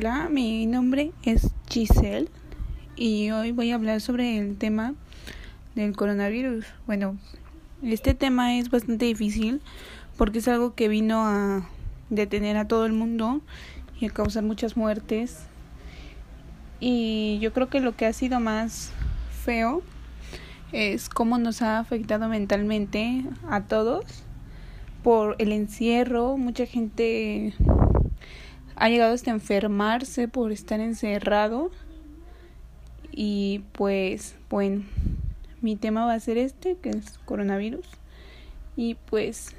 Hola, mi nombre es Giselle y hoy voy a hablar sobre el tema del coronavirus. Bueno, este tema es bastante difícil porque es algo que vino a detener a todo el mundo y a causar muchas muertes. Y yo creo que lo que ha sido más feo es cómo nos ha afectado mentalmente a todos por el encierro. Mucha gente ha llegado hasta enfermarse por estar encerrado. Y pues, bueno, mi tema va a ser este, que es coronavirus. Y pues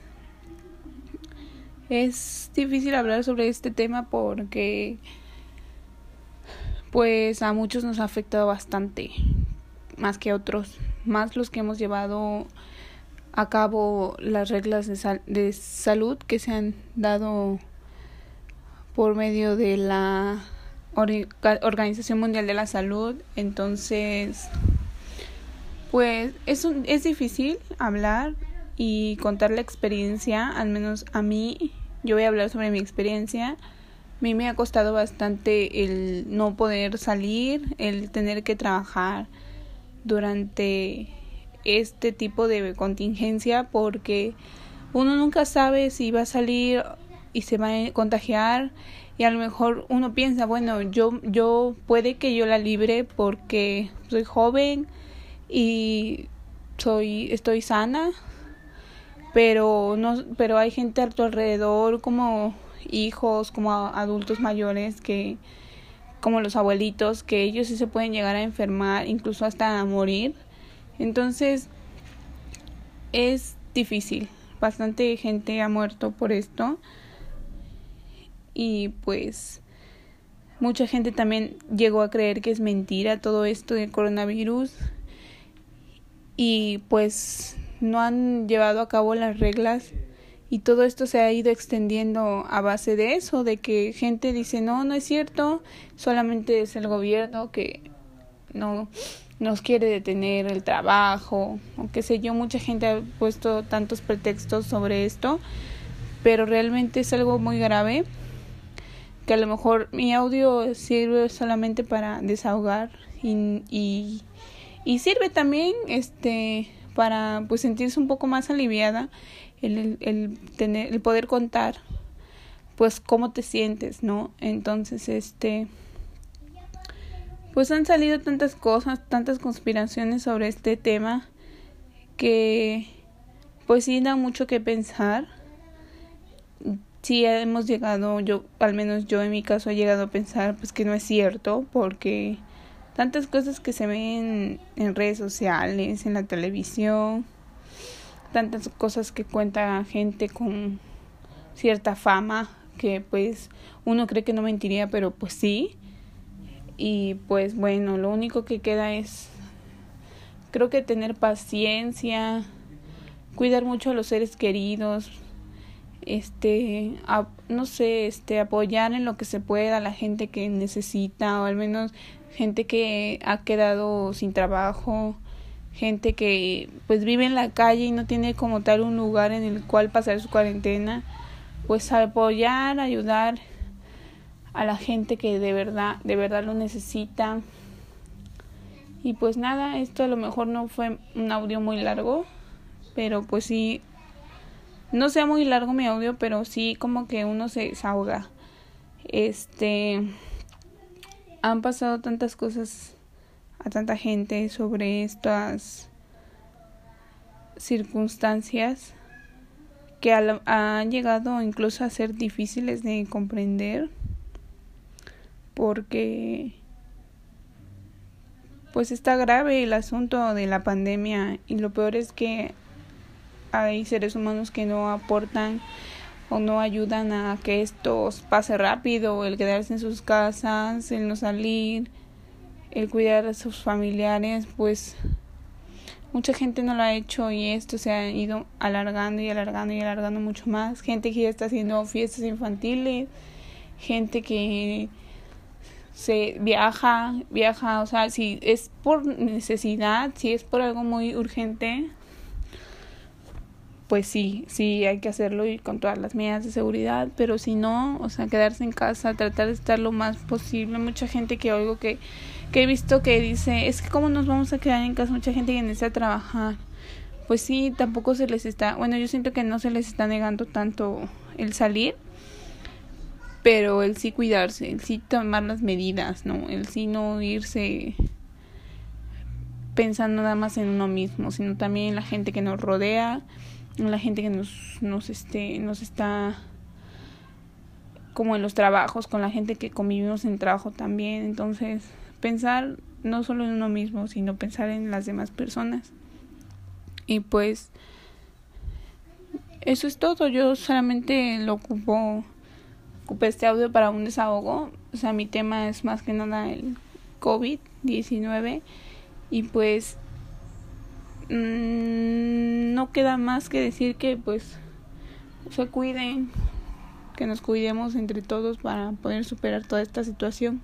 es difícil hablar sobre este tema porque pues a muchos nos ha afectado bastante, más que a otros, más los que hemos llevado a cabo las reglas de, de salud que se han dado por medio de la Organización Mundial de la Salud. Entonces, pues es, un, es difícil hablar y contar la experiencia, al menos a mí, yo voy a hablar sobre mi experiencia. A mí me ha costado bastante el no poder salir, el tener que trabajar durante este tipo de contingencia porque uno nunca sabe si va a salir y se va a contagiar y a lo mejor uno piensa, bueno, yo yo puede que yo la libre porque soy joven y soy estoy sana, pero no pero hay gente a tu alrededor como hijos, como adultos mayores que como los abuelitos que ellos sí se pueden llegar a enfermar, incluso hasta a morir. Entonces es difícil. Bastante gente ha muerto por esto y pues mucha gente también llegó a creer que es mentira todo esto del coronavirus y pues no han llevado a cabo las reglas y todo esto se ha ido extendiendo a base de eso, de que gente dice no, no es cierto, solamente es el gobierno que no nos quiere detener el trabajo o qué sé yo, mucha gente ha puesto tantos pretextos sobre esto, pero realmente es algo muy grave que a lo mejor mi audio sirve solamente para desahogar y, y, sirve también este para pues sentirse un poco más aliviada el, el, tener el poder contar pues cómo te sientes no entonces este pues han salido tantas cosas tantas conspiraciones sobre este tema que pues sí da mucho que pensar sí hemos llegado, yo, al menos yo en mi caso he llegado a pensar pues que no es cierto porque tantas cosas que se ven en redes sociales, en la televisión, tantas cosas que cuenta gente con cierta fama que pues uno cree que no mentiría, pero pues sí. Y pues bueno, lo único que queda es creo que tener paciencia, cuidar mucho a los seres queridos, este no sé este apoyar en lo que se pueda a la gente que necesita o al menos gente que ha quedado sin trabajo gente que pues vive en la calle y no tiene como tal un lugar en el cual pasar su cuarentena pues apoyar ayudar a la gente que de verdad de verdad lo necesita. Y pues nada esto a lo mejor no fue un audio muy largo pero pues sí no sea muy largo mi audio, pero sí como que uno se desahoga. Este han pasado tantas cosas a tanta gente sobre estas circunstancias que han llegado incluso a ser difíciles de comprender porque pues está grave el asunto de la pandemia y lo peor es que hay seres humanos que no aportan o no ayudan a que esto pase rápido, el quedarse en sus casas, el no salir, el cuidar a sus familiares, pues mucha gente no lo ha hecho y esto se ha ido alargando y alargando y alargando mucho más. Gente que está haciendo fiestas infantiles, gente que se viaja, viaja, o sea, si es por necesidad, si es por algo muy urgente, pues sí, sí hay que hacerlo y con todas las medidas de seguridad, pero si no, o sea, quedarse en casa, tratar de estar lo más posible. Mucha gente que oigo que, que he visto que dice, es que cómo nos vamos a quedar en casa, mucha gente que necesita trabajar. Pues sí, tampoco se les está, bueno, yo siento que no se les está negando tanto el salir, pero el sí cuidarse, el sí tomar las medidas, ¿no? El sí no irse pensando nada más en uno mismo, sino también en la gente que nos rodea, la gente que nos, nos, este, nos está como en los trabajos, con la gente que convivimos en trabajo también. Entonces, pensar no solo en uno mismo, sino pensar en las demás personas. Y pues, eso es todo. Yo solamente lo ocupo, ocupé este audio para un desahogo. O sea, mi tema es más que nada el COVID-19. Y pues, mmm, no queda más que decir que pues se cuiden, que nos cuidemos entre todos para poder superar toda esta situación.